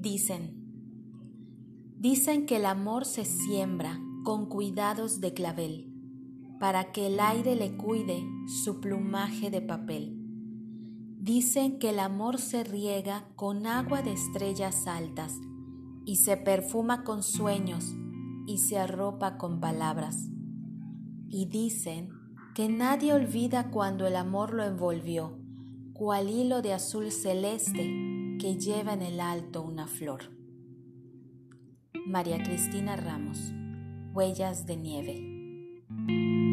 Dicen, dicen que el amor se siembra con cuidados de clavel, para que el aire le cuide su plumaje de papel. Dicen que el amor se riega con agua de estrellas altas, y se perfuma con sueños, y se arropa con palabras. Y dicen que nadie olvida cuando el amor lo envolvió, cual hilo de azul celeste que lleva en el alto una flor. María Cristina Ramos, Huellas de Nieve.